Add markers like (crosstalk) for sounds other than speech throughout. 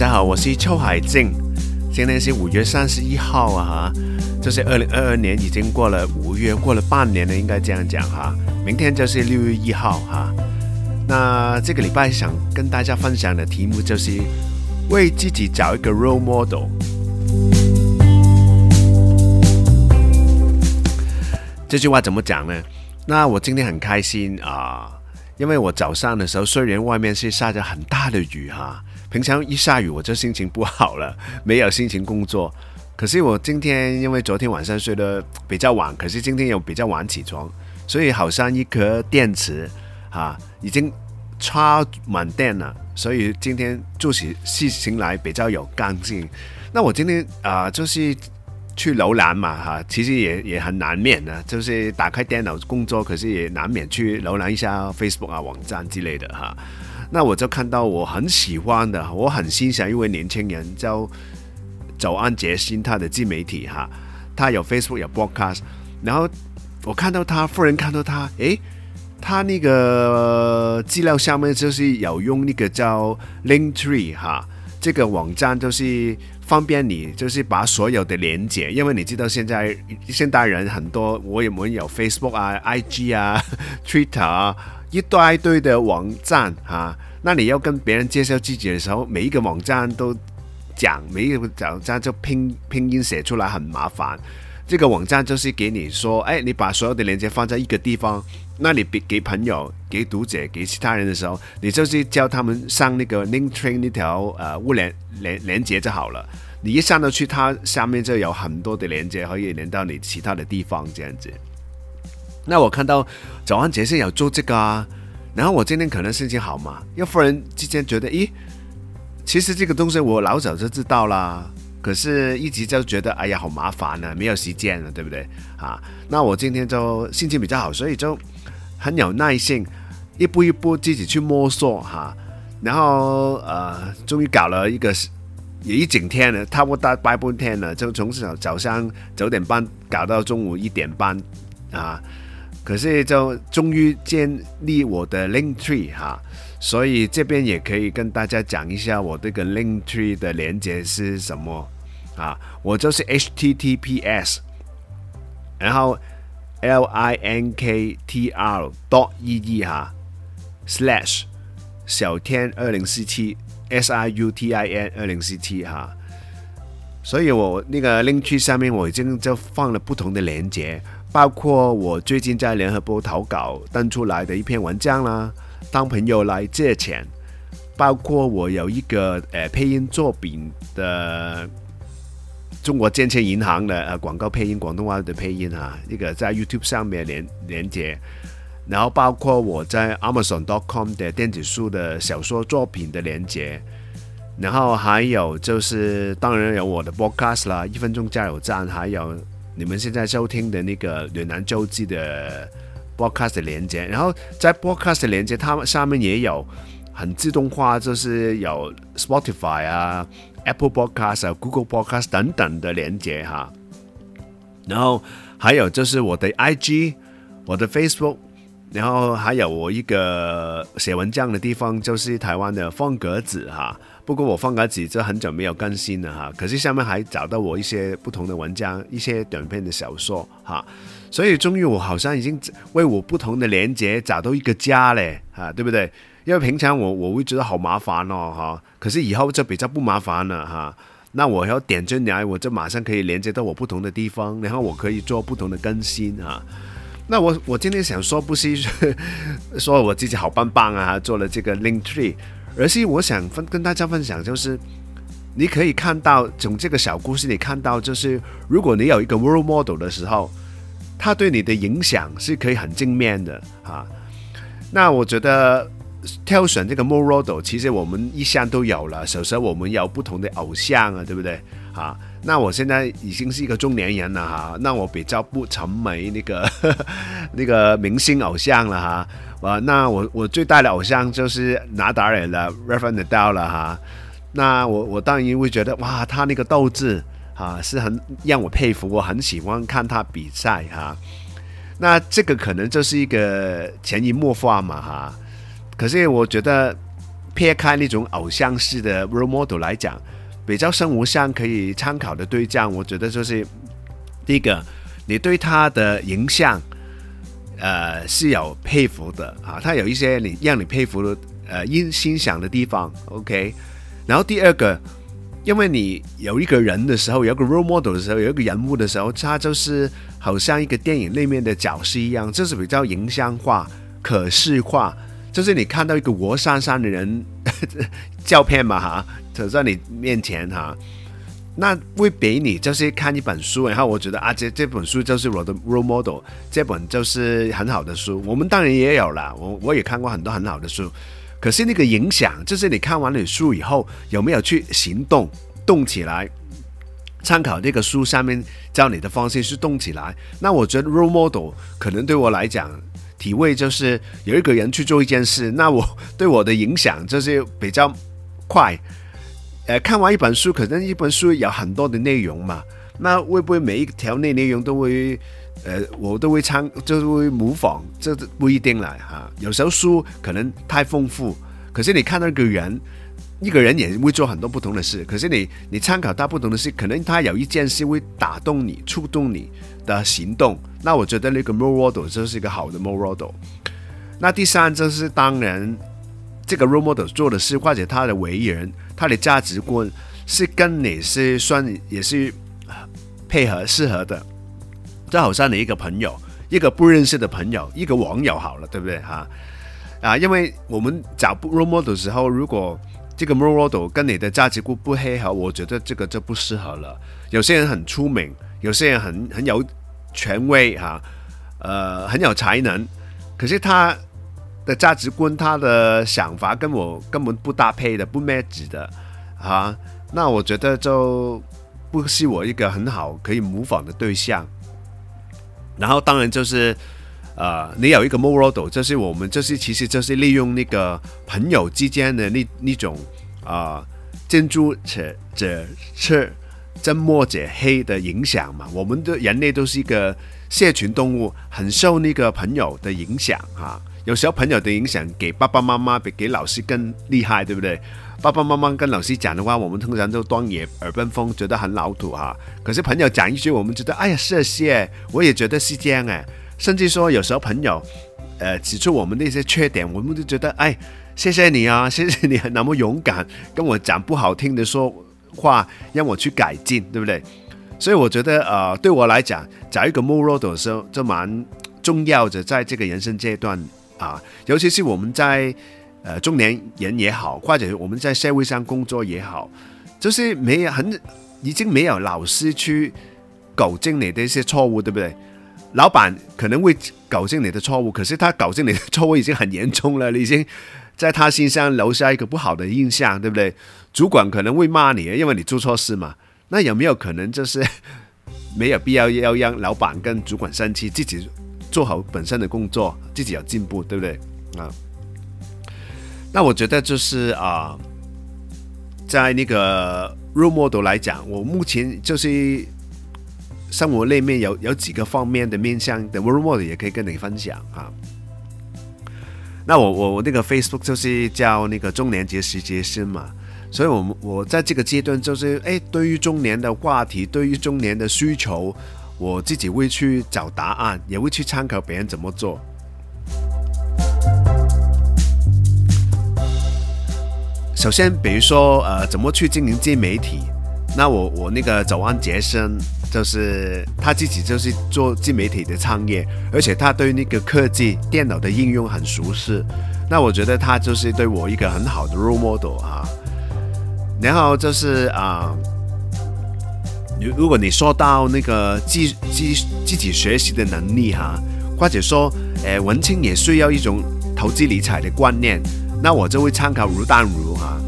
大家好，我是邱海静。今天是五月三十一号啊，哈，就是二零二二年已经过了五月，过了半年了，应该这样讲哈。明天就是六月一号哈。那这个礼拜想跟大家分享的题目就是为自己找一个 role model。这句话怎么讲呢？那我今天很开心啊，因为我早上的时候虽然外面是下着很大的雨哈。平常一下雨我就心情不好了，没有心情工作。可是我今天因为昨天晚上睡得比较晚，可是今天又比较晚起床，所以好像一颗电池啊已经插满电了，所以今天做起事情来比较有干劲。那我今天啊就是去楼兰嘛哈，其实也也很难免的，就是打开电脑工作，可是也难免去浏览一下 Facebook 啊网站之类的哈。那我就看到我很喜欢的，我很欣赏一位年轻人叫早安杰心，他的自媒体哈，他有 Facebook 有 Podcast，然后我看到他，富人看到他，诶，他那个资料下面就是有用那个叫 Linktree 哈，这个网站就是方便你，就是把所有的连接，因为你知道现在现代人很多，我也没有 Facebook 啊、IG 啊、(laughs) Twitter 啊。一堆一堆的网站啊，那你要跟别人介绍自己的时候，每一个网站都讲，每一个网站就拼拼音写出来很麻烦。这个网站就是给你说，哎，你把所有的链接放在一个地方，那你给给朋友、给读者、给其他人的时候，你就是叫他们上那个 Linktree 那条呃物联连连接就好了。你一上到去，它下面就有很多的连接可以连到你其他的地方，这样子。那我看到早安杰森有做这个啊，然后我今天可能心情好嘛，又忽然之间觉得，咦，其实这个东西我老早就知道啦，可是一直就觉得，哎呀，好麻烦啊，没有时间了，对不对啊？那我今天就心情比较好，所以就很有耐性，一步一步自己去摸索哈、然后呃，终于搞了一个也一整天了，差不多大半天了，就从早早上九点半搞到中午一点半啊。可是就终于建立我的 Linktree 哈，所以这边也可以跟大家讲一下我这个 Linktree 的连接是什么啊？我就是 HTTPS，然后 LINKTR dot EE 哈 slash 小天二零四七 SIUTIN 二零四七哈，所以我那个 Linktree 上面我已经就放了不同的连接。包括我最近在联合报投稿登出来的一篇文章啦，当朋友来借钱，包括我有一个诶、呃、配音作品的中国建设银行的呃广告配音广东话的配音啊，一个在 YouTube 上面连连接，然后包括我在 Amazon.com 的电子书的小说作品的连接，然后还有就是当然有我的 Podcast 啦，一分钟加油站，还有。你们现在收听的那个《暖男周记》的 Podcast 的连接，然后在 Podcast 的连接，它们上面也有很自动化，就是有 Spotify 啊、Apple Podcast 啊、Google Podcast 等等的连接哈。然后还有就是我的 IG、我的 Facebook，然后还有我一个写文章的地方，就是台湾的方格子哈。不过我方格子就很久没有更新了哈，可是下面还找到我一些不同的文章，一些短篇的小说哈，所以终于我好像已经为我不同的连接找到一个家嘞哈，对不对？因为平常我我会觉得好麻烦哦哈，可是以后就比较不麻烦了哈。那我要点进来，我就马上可以连接到我不同的地方，然后我可以做不同的更新哈。那我我今天想说不是说我自己好棒棒啊，做了这个 Linktree。而是我想分跟大家分享，就是你可以看到从这个小故事里看到，就是如果你有一个 role model 的时候，他对你的影响是可以很正面的啊。那我觉得挑选这个 role model，其实我们一向都有了。小时候我们有不同的偶像啊，对不对？啊，那我现在已经是一个中年人了哈，那我比较不沉迷那个 (laughs) 那个明星偶像了哈。啊，那我我最大的偶像就是纳达尔了，Rafael Nadal 了哈。那我我当然会觉得哇，他那个斗志啊是很让我佩服，我很喜欢看他比赛哈。那这个可能就是一个潜移默化嘛哈。可是我觉得撇开那种偶像式的 role model 来讲，比较生活上可以参考的对象，我觉得就是第一个，你对他的影响，呃，是有佩服的啊，他有一些你让你佩服的呃欣欣赏的地方，OK。然后第二个，因为你有一个人的时候，有个 role model 的时候，有一个人物的时候，他就是好像一个电影里面的角色一样，就是比较形象化、可视化。就是你看到一个活生生的人 (laughs) 照片嘛哈，走在你面前哈，那会比你就是看一本书，然后我觉得啊，这这本书就是我的 role model，这本就是很好的书。我们当然也有了，我我也看过很多很好的书。可是那个影响，就是你看完了书以后，有没有去行动，动起来？参考这个书上面教你的方式去动起来。那我觉得 role model 可能对我来讲，体会就是有一个人去做一件事，那我对我的影响就是比较快。呃，看完一本书，可能一本书有很多的内容嘛，那会不会每一条内内容都会？呃，我都会参，就是会模仿，这不一定啦哈。有时候书可能太丰富，可是你看到一个人，一个人也会做很多不同的事。可是你你参考他不同的事，可能他有一件事会打动你、触动你的行动。那我觉得那个 role model 就是一个好的 role model。那第三就是当然，这个 role model 做的事或者他的为人、他的价值观是跟你是算也是配合适合的。就好像你一个朋友，一个不认识的朋友，一个网友好了，对不对哈？啊，因为我们找 role model 的时候，如果这个 role model 跟你的价值观不配合，我觉得这个就不适合了。有些人很出名，有些人很很有权威哈，呃，很有才能，可是他的价值观、他的想法跟我根本不搭配的、不 match 的啊，那我觉得就不是我一个很好可以模仿的对象。然后当然就是，呃，你有一个 model，就是我们就是其实就是利用那个朋友之间的那那种啊，近朱者者赤，近墨者黑的影响嘛。我们的人类都是一个社群动物，很受那个朋友的影响啊。有时候朋友的影响给爸爸妈妈比给老师更厉害，对不对？爸爸妈妈跟老师讲的话，我们通常都当耳耳边风，觉得很老土哈。可是朋友讲一句，我们觉得哎呀，谢谢，我也觉得是这样哎。甚至说有时候朋友，呃，指出我们的一些缺点，我们就觉得哎，谢谢你啊，谢谢你那么勇敢跟我讲不好听的说话，让我去改进，对不对？所以我觉得呃，对我来讲，找一个 model 的时候就蛮重要的，在这个人生阶段啊，尤其是我们在。呃，中年人也好，或者我们在社会上工作也好，就是没有很已经没有老师去纠正你的一些错误，对不对？老板可能会纠正你的错误，可是他纠正你的错误已经很严重了，你已经在他身上留下一个不好的印象，对不对？主管可能会骂你，因为你做错事嘛。那有没有可能就是 (laughs) 没有必要要让老板跟主管生气，自己做好本身的工作，自己有进步，对不对？啊。那我觉得就是啊，在那个 role model 来讲，我目前就是生活里面有有几个方面的面向的 role model 也可以跟你分享啊。那我我我那个 Facebook 就是叫那个中年节时节生嘛，所以我们我在这个阶段就是哎，对于中年的话题，对于中年的需求，我自己会去找答案，也会去参考别人怎么做。首先，比如说，呃，怎么去经营自媒体？那我我那个早安杰森，就是他自己就是做自媒体的创业，而且他对那个科技电脑的应用很熟悉。那我觉得他就是对我一个很好的 role model 啊。然后就是啊，如如果你说到那个自自自己学习的能力哈、或者说，诶，文青也需要一种投资理财的观念。那我就会参考卢淡如哈，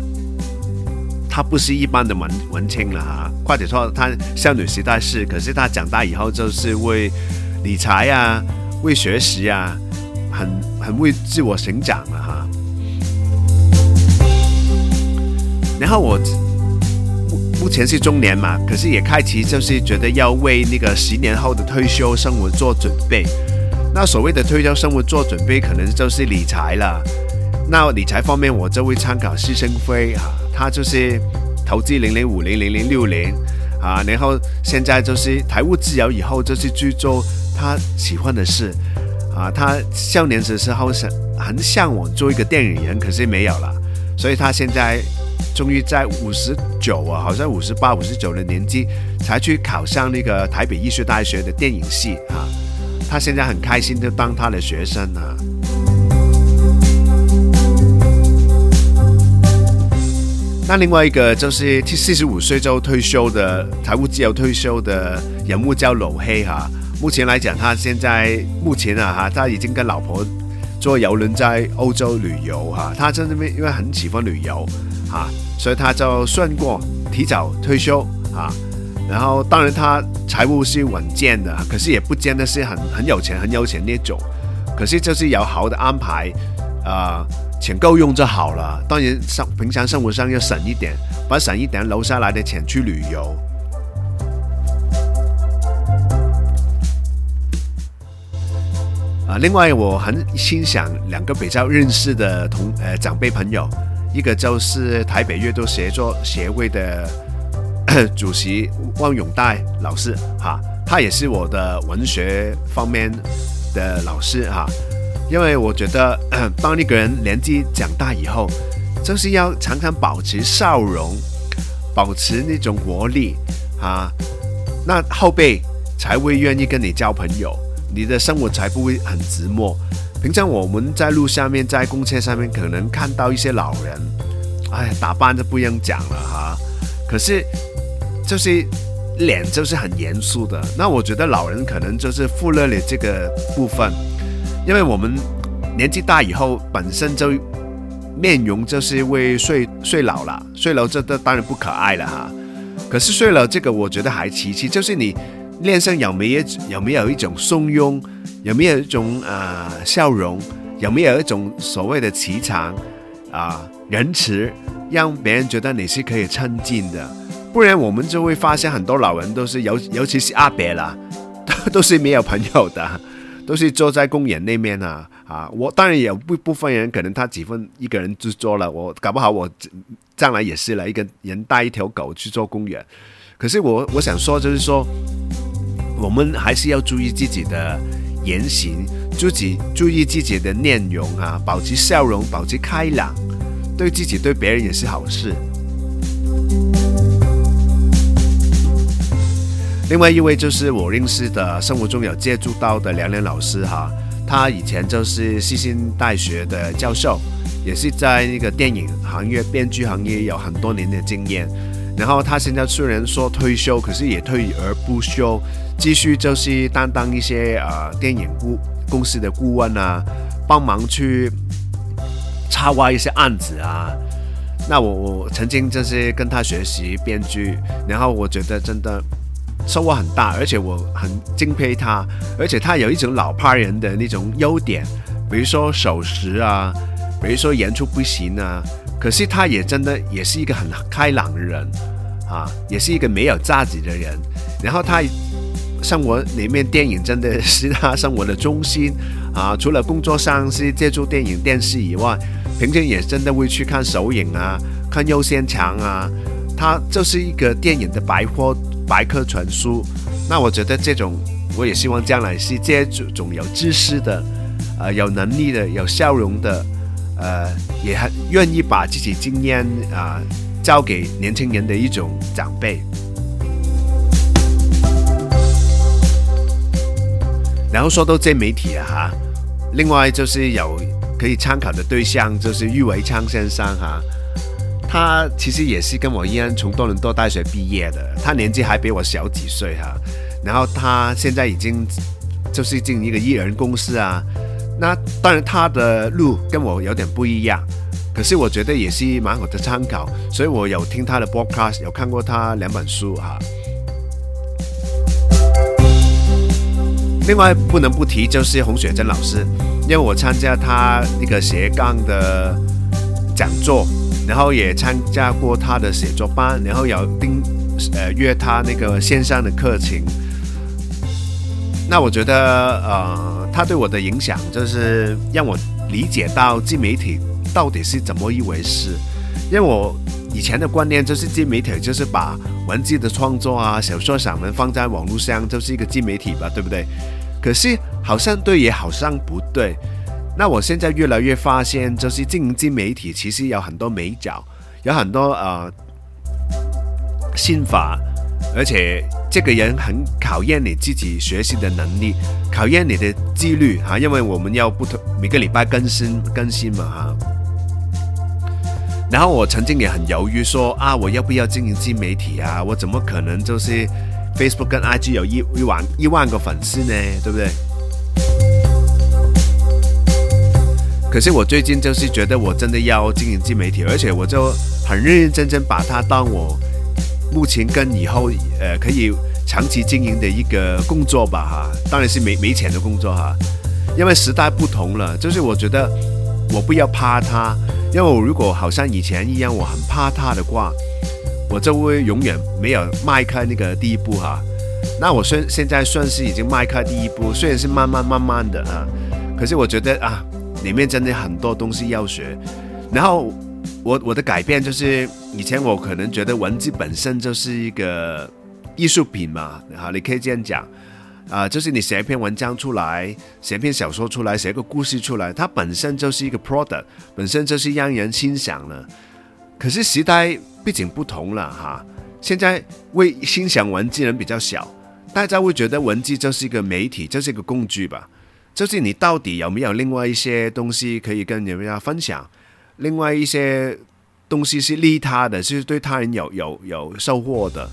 他不是一般的文文青了哈，或者说他少女时代是，可是他长大以后就是为理财啊，为学习啊，很很为自我成长了哈。然后我目前是中年嘛，可是也开始就是觉得要为那个十年后的退休生活做准备。那所谓的退休生活做准备，可能就是理财了。那理财方面，我就会参考施生辉啊，他就是投资零零五零零零六零啊，然后现在就是财务自由以后，就是去做他喜欢的事啊。他少年的时候想很向往做一个电影人，可是没有了，所以他现在终于在五十九啊，好像五十八、五十九的年纪才去考上那个台北艺术大学的电影系啊。他现在很开心就当他的学生啊。那另外一个就是四十五岁就退休的财务自由退休的人物叫老黑哈。目前来讲，他现在目前啊哈，他已经跟老婆坐游轮在欧洲旅游哈。他在那边因为很喜欢旅游啊，所以他就算过提早退休啊。然后当然他财务是稳健的，可是也不见得是很很有钱很有钱那种。可是就是有好的安排啊。钱够用就好了，当然生平常生活上要省一点，把省一点留下来的钱去旅游。啊，另外我很欣赏两个比较认识的同呃长辈朋友，一个就是台北阅读写作协会的 (coughs) 主席汪永岱老师哈，他也是我的文学方面的老师哈。因为我觉得，(coughs) 当一个人年纪长大以后，就是要常常保持笑容，保持那种活力啊，那后辈才会愿意跟你交朋友，你的生活才不会很寂寞。平常我们在路上面，在公车上面，可能看到一些老人，哎，打扮就不用讲了哈。可是就是脸就是很严肃的，那我觉得老人可能就是忽略了这个部分。因为我们年纪大以后，本身就面容就是会衰衰老了，衰老这当然不可爱了哈。可是睡老这个我觉得还其次，就是你脸上有没有有没有一种松容，有没有一种啊、笑容，有没有一种所谓的气场啊仁慈，让别人觉得你是可以亲近的。不然我们就会发现很多老人都是尤 (laughs) 尤其是阿伯啦，都是没有朋友的。都是坐在公园那边啊啊！我当然有部部分人可能他几分一个人就坐了，我搞不好我将来也是了一个人带一条狗去做公园。可是我我想说就是说，我们还是要注意自己的言行，自己注意自己的面容啊，保持笑容，保持开朗，对自己对别人也是好事。另外一位就是我认识的，生活中有接触到的梁梁老师哈，他以前就是世新大学的教授，也是在那个电影行业、编剧行业有很多年的经验。然后他现在虽然说退休，可是也退而不休，继续就是担当一些呃电影顾公司的顾问啊，帮忙去插挖一些案子啊。那我我曾经就是跟他学习编剧，然后我觉得真的。收获很大，而且我很敬佩他，而且他有一种老派人的那种优点，比如说守时啊，比如说言出不行啊。可是他也真的也是一个很开朗的人啊，也是一个没有架子的人。然后他生活里面电影真的是他生活的中心啊，除了工作上是借助电影电视以外，平时也真的会去看首映啊，看优先场啊。他就是一个电影的百科。百科全书，那我觉得这种我也希望将来是这种有知识的，呃，有能力的，有笑容的，呃，也很愿意把自己经验啊、交给年轻人的一种长辈。然后说到这媒体啊哈，另外就是有可以参考的对象，就是郁维昌先生哈。他其实也是跟我一样从多伦多大学毕业的，他年纪还比我小几岁哈。然后他现在已经就是进一个艺人公司啊。那当然他的路跟我有点不一样，可是我觉得也是蛮好的参考。所以我有听他的 podcast，有看过他两本书哈。另外不能不提就是洪雪珍老师，因为我参加他那个斜杠的讲座。然后也参加过他的写作班，然后有订呃约他那个线上的课程。那我觉得呃，他对我的影响就是让我理解到自媒体到底是怎么一回事。因为我以前的观念就是自媒体就是把文字的创作啊、小说散文放在网络上就是一个自媒体吧，对不对？可是好像对也好像不对。那我现在越来越发现，就是经营自媒体其实有很多美角，有很多呃心法，而且这个人很考验你自己学习的能力，考验你的纪律哈，因为我们要不同每个礼拜更新更新嘛哈。然后我曾经也很犹豫说啊，我要不要经营自媒体啊？我怎么可能就是 Facebook 跟 IG 有一一万一万个粉丝呢？对不对？可是我最近就是觉得我真的要经营自媒体，而且我就很认认真真把它当我目前跟以后呃可以长期经营的一个工作吧哈，当然是没没钱的工作哈，因为时代不同了，就是我觉得我不要怕它，因为我如果好像以前一样我很怕它的话，我就会永远没有迈开那个第一步哈。那我现现在算是已经迈开第一步，虽然是慢慢慢慢的啊，可是我觉得啊。里面真的很多东西要学，然后我我的改变就是以前我可能觉得文字本身就是一个艺术品嘛，哈，你可以这样讲，啊、就是你写一篇文章出来，写篇小说出来，写个故事出来，它本身就是一个 product，本身就是让人欣赏了。可是时代毕竟不同了哈，现在为欣赏文字人比较小，大家会觉得文字就是一个媒体，就是一个工具吧。就是你到底有没有另外一些东西可以跟人家分享？另外一些东西是利他的，是对他人有有有收获的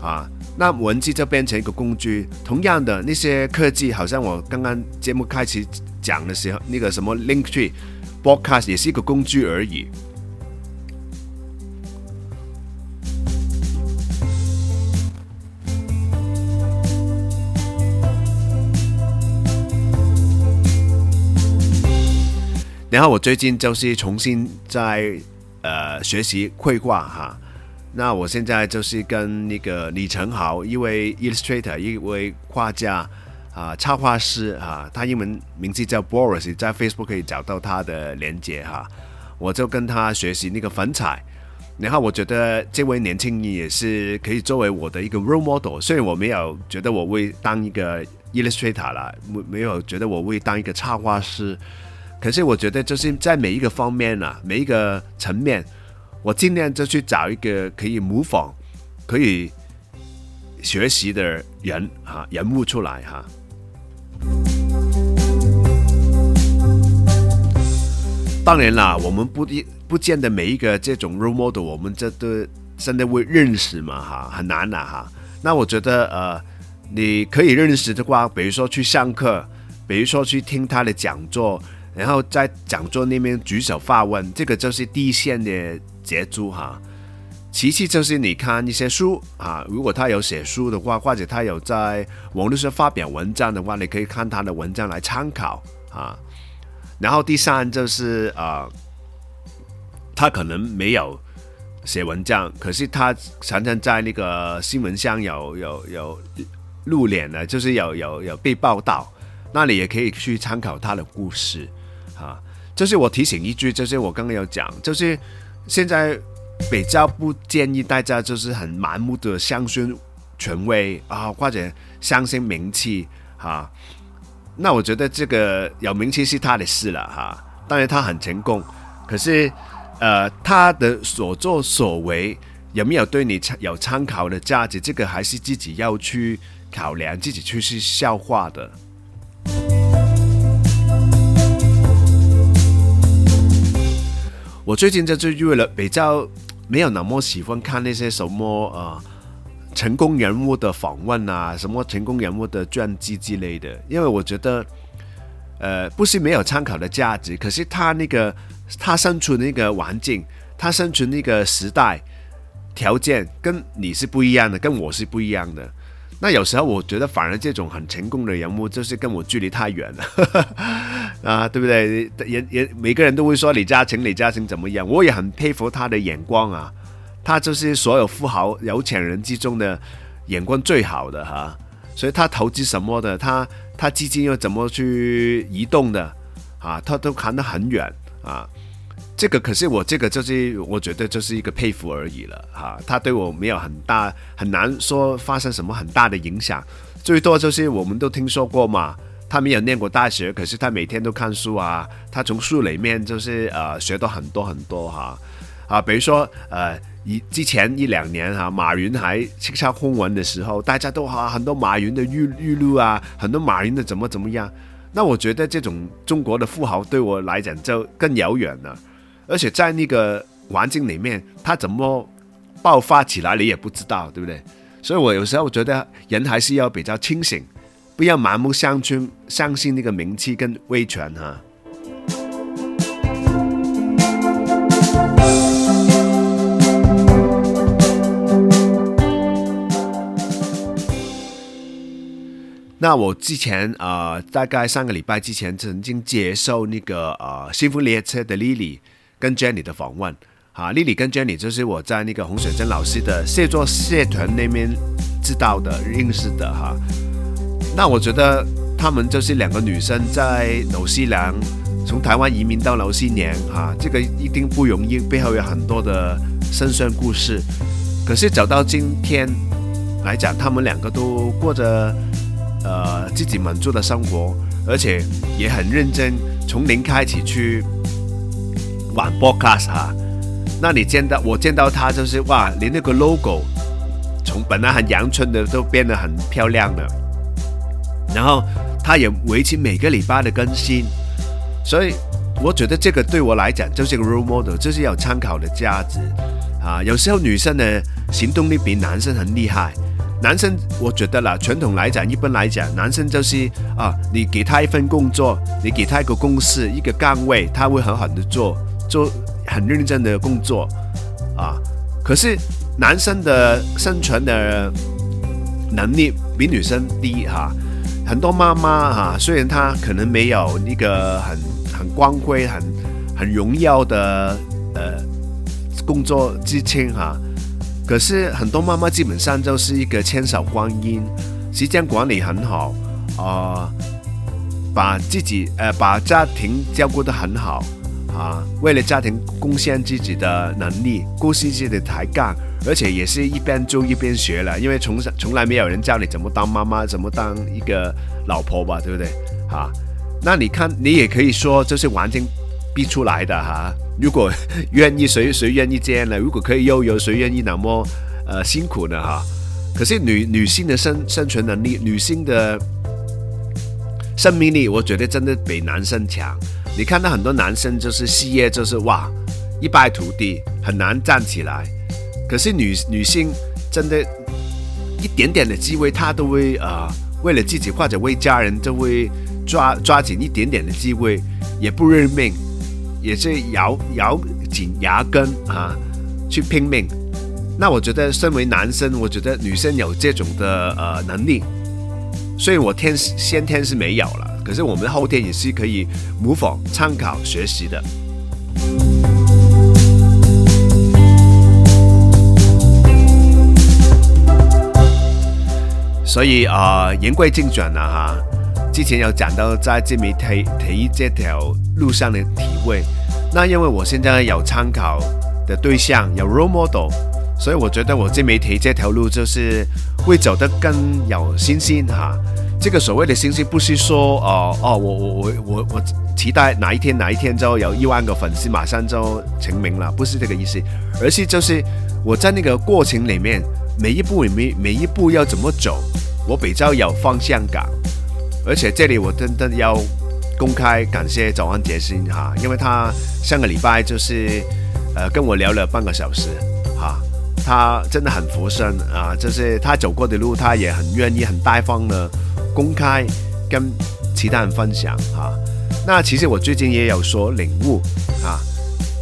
啊？那文字就变成一个工具。同样的那些科技，好像我刚刚节目开始讲的时候，那个什么 Linktree Podcast 也是一个工具而已。然后我最近就是重新在呃学习绘画哈，那我现在就是跟那个李成豪一位 illustrator 一位画家啊插画师哈，他英文名字叫 Boris，在 Facebook 可以找到他的连接哈，我就跟他学习那个粉彩，然后我觉得这位年轻人也是可以作为我的一个 role model，虽然我没有觉得我会当一个 illustrator 啦，没没有觉得我会当一个插画师。可是我觉得就是在每一个方面啊，每一个层面，我尽量就去找一个可以模仿、可以学习的人哈人物出来哈。当然啦，我们不一不见得每一个这种 role model，我们这都真的会认识嘛哈，很难的哈。那我觉得呃，你可以认识的话，比如说去上课，比如说去听他的讲座。然后在讲座那边举手发问，这个就是第一线的杰出哈。其次就是你看一些书啊，如果他有写书的话，或者他有在网络上发表文章的话，你可以看他的文章来参考啊。然后第三就是啊，他可能没有写文章，可是他常常在那个新闻上有有有露脸的，就是有有有被报道，那你也可以去参考他的故事。啊，就是我提醒一句，就是我刚刚有讲，就是现在比较不建议大家就是很盲目的相信权威啊，或者相信名气哈。那我觉得这个有名气是他的事了哈，当然他很成功，可是呃他的所作所为有没有对你有参考的价值，这个还是自己要去考量，自己去去消化的。我最近就是为了比较没有那么喜欢看那些什么呃成功人物的访问啊，什么成功人物的传记之类的，因为我觉得呃不是没有参考的价值，可是他那个他身处那个环境，他身处那个时代条件跟你是不一样的，跟我是不一样的。那有时候我觉得反而这种很成功的人物，就是跟我距离太远了，(laughs) 啊，对不对？也也每个人都会说李嘉诚，李嘉诚怎么样？我也很佩服他的眼光啊，他就是所有富豪有钱人之中的眼光最好的哈，所以他投资什么的，他他基金又怎么去移动的啊，他都看得很远啊。这个可是我这个就是我觉得就是一个佩服而已了哈，他对我没有很大很难说发生什么很大的影响，最多就是我们都听说过嘛，他没有念过大学，可是他每天都看书啊，他从书里面就是呃学到很多很多哈啊，比如说呃一之前一两年哈，马云还叱咤风云的时候，大家都哈很多马云的语语录啊，很多马云的怎么怎么样，那我觉得这种中国的富豪对我来讲就更遥远了。而且在那个环境里面，他怎么爆发起来，你也不知道，对不对？所以我有时候觉得人还是要比较清醒，不要盲目相信相信那个名气跟威权哈。那我之前啊、大概上个礼拜之前曾经接受那个呃幸福列车的 Lily。跟 Jenny 的访问，哈，Lily 跟 Jenny 就是我在那个洪水珍老师的写作社团那边知道的、认识的，哈。那我觉得他们就是两个女生在纽西兰，从台湾移民到纽西兰，哈，这个一定不容易，背后有很多的辛酸故事。可是走到今天来讲，他们两个都过着呃自己满足的生活，而且也很认真，从零开始去。玩 Podcast 哈，那你见到我见到他就是哇，连那个 logo 从本来很阳春的都变得很漂亮了，然后他也维持每个礼拜的更新，所以我觉得这个对我来讲就是个 role model，就是有参考的价值啊。有时候女生的行动力比男生很厉害，男生我觉得啦，传统来讲，一般来讲，男生就是啊，你给他一份工作，你给他一个公司一个岗位，他会很好的做。做很认真的工作啊，可是男生的生存的能力比女生低哈。很多妈妈哈，虽然她可能没有那个很很光辉、很很荣耀的呃工作之称哈，可是很多妈妈基本上就是一个千手观音，时间管理很好啊，把自己呃把家庭照顾得很好。啊，为了家庭贡献自己的能力，顾惜自己的抬杠，而且也是一边做一边学了，因为从从来没有人教你怎么当妈妈，怎么当一个老婆吧，对不对？啊，那你看，你也可以说这是完全逼出来的哈、如果愿意，谁谁愿意这样呢？如果可以又有谁愿意那么呃辛苦呢？哈、可是女女性的生生存能力，女性的生命力，我觉得真的比男生强。你看到很多男生就是事业就是哇一败涂地，很难站起来。可是女女性真的，一点点的机会，她都会呃为了自己或者为家人，都会抓抓紧一点点的机会，也不认命，也是咬咬紧牙根啊去拼命。那我觉得身为男生，我觉得女生有这种的呃能力，所以我天先天是没有了。可是我们后天也是可以模仿、参考、学习的。所以啊，言归正传了哈。之前有讲到在自媒体体这条路上的体会，那因为我现在有参考的对象，有 role model，所以我觉得我自媒体这条路就是会走得更有信心哈。这个所谓的信息不是说哦哦，我我我我我期待哪一天哪一天就有一万个粉丝，马上就成名了，不是这个意思，而是就是我在那个过程里面，每一步每每一步要怎么走，我比较有方向感。而且这里我真的要公开感谢早安杰心哈，因为他上个礼拜就是呃跟我聊了半个小时哈，他真的很佛生啊，就是他走过的路，他也很愿意很大方的。公开跟其他人分享哈，那其实我最近也有所领悟啊，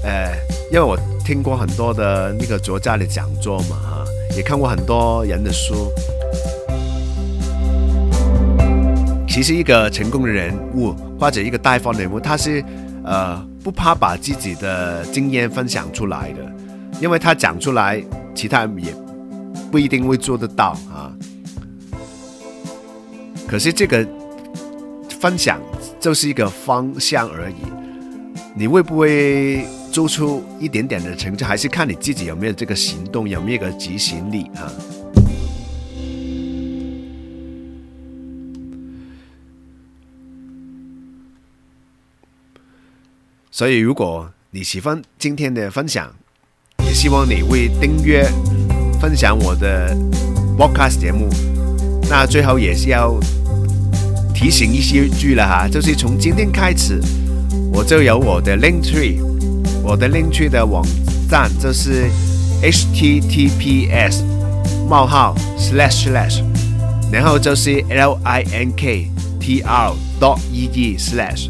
呃，因为我听过很多的那个作家的讲座嘛哈，也看过很多人的书。其实一个成功的人物或者一个大方人物，他是呃不怕把自己的经验分享出来的，因为他讲出来，其他人也不一定会做得到啊。可是这个分享就是一个方向而已，你会不会做出一点点的成绩，还是看你自己有没有这个行动，有没有个执行力啊。所以，如果你喜欢今天的分享，也希望你会订阅、分享我的 Podcast 节目。那最后也是要提醒一些句了哈，就是从今天开始，我就有我的 Linktree，我的 Linktree 的网站就是 https 冒号 slash slash，然后就是 linktr dot e d slash。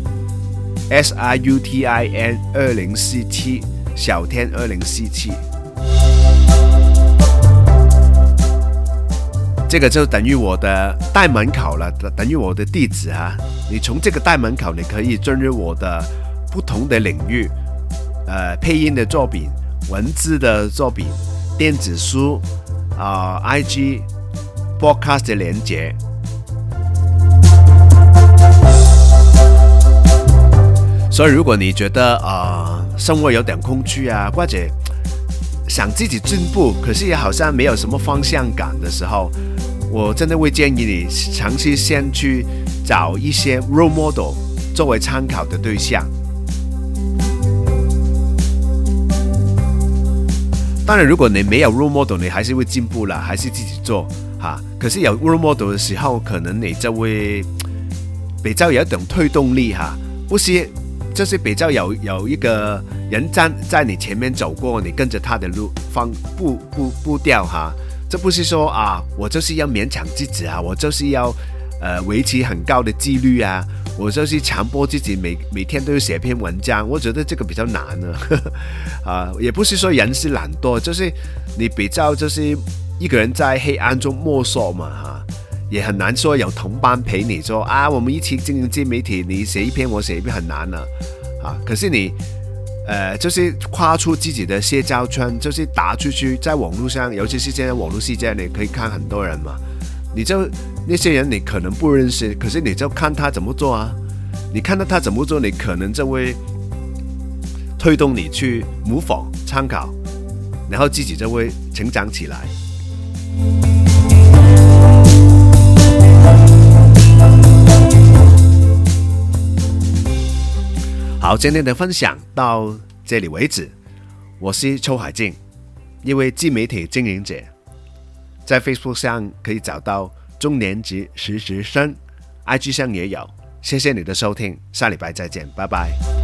S R U T I N 二零四七小天二零四七，这个就等于我的大门口了，等于我的地址啊。你从这个大门口，你可以进入我的不同的领域，呃，配音的作品、文字的作品、电子书啊、I G Podcast 的连接。所以，如果你觉得呃生活有点空虚啊，或者想自己进步，可是也好像没有什么方向感的时候，我真的会建议你尝试先去找一些 role model 作为参考的对象。当然，如果你没有 role model，你还是会进步了，还是自己做哈。可是有 role model 的时候，可能你就会比较有一种推动力哈，不是。就是比较有有一个人站在你前面走过，你跟着他的路方步步步调哈。这不是说啊，我就是要勉强自己啊，我就是要呃维持很高的纪律啊，我就是强迫自己每每天都要写篇文章。我觉得这个比较难呢，(laughs) 啊，也不是说人是懒惰，就是你比较就是一个人在黑暗中摸索嘛哈。也很难说有同伴陪你说啊，我们一起经营自媒体，你写一篇我写一篇很难呢，啊，可是你，呃，就是跨出自己的社交圈，就是打出去，在网络上，尤其是现在网络世界，你可以看很多人嘛，你就那些人你可能不认识，可是你就看他怎么做啊，你看到他怎么做，你可能就会推动你去模仿参考，然后自己就会成长起来。好，今天的分享到这里为止。我是邱海静，一位自媒体经营者，在 Facebook 上可以找到中年级实习生，IG 上也有。谢谢你的收听，下礼拜再见，拜拜。